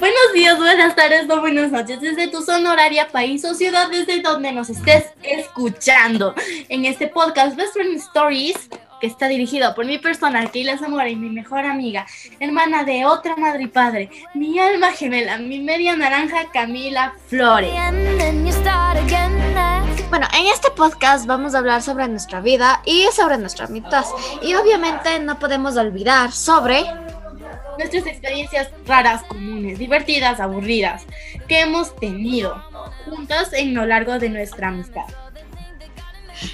Buenos días, buenas tardes o buenas noches desde tu zona horaria, país o ciudad desde donde nos estés escuchando. En este podcast Best Friend Stories, que está dirigido por mi persona, Keila Zamora y mi mejor amiga, hermana de otra madre y padre, mi alma gemela, mi media naranja Camila Flores. Bueno, en este podcast vamos a hablar sobre nuestra vida y sobre nuestra mitad. Y obviamente no podemos olvidar sobre nuestras experiencias raras, comunes, divertidas, aburridas que hemos tenido juntas en lo largo de nuestra amistad.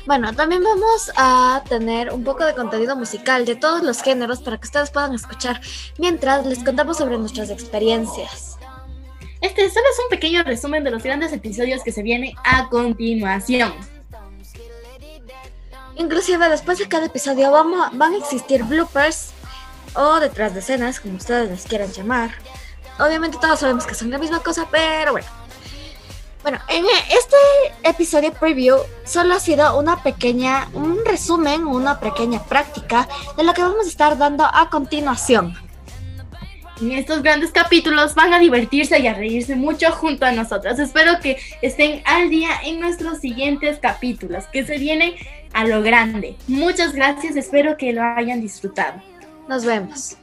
Bueno, también vamos a tener un poco de contenido musical de todos los géneros para que ustedes puedan escuchar mientras les contamos sobre nuestras experiencias. Este solo es un pequeño resumen de los grandes episodios que se vienen a continuación. Inclusive después de cada episodio vamos, van a existir bloopers o detrás de escenas, como ustedes les quieran llamar. Obviamente todos sabemos que son la misma cosa, pero bueno. Bueno, en este episodio preview solo ha sido una pequeña, un resumen, una pequeña práctica de lo que vamos a estar dando a continuación. En estos grandes capítulos van a divertirse y a reírse mucho junto a nosotros. Espero que estén al día en nuestros siguientes capítulos, que se vienen a lo grande. Muchas gracias, espero que lo hayan disfrutado. Nos vemos.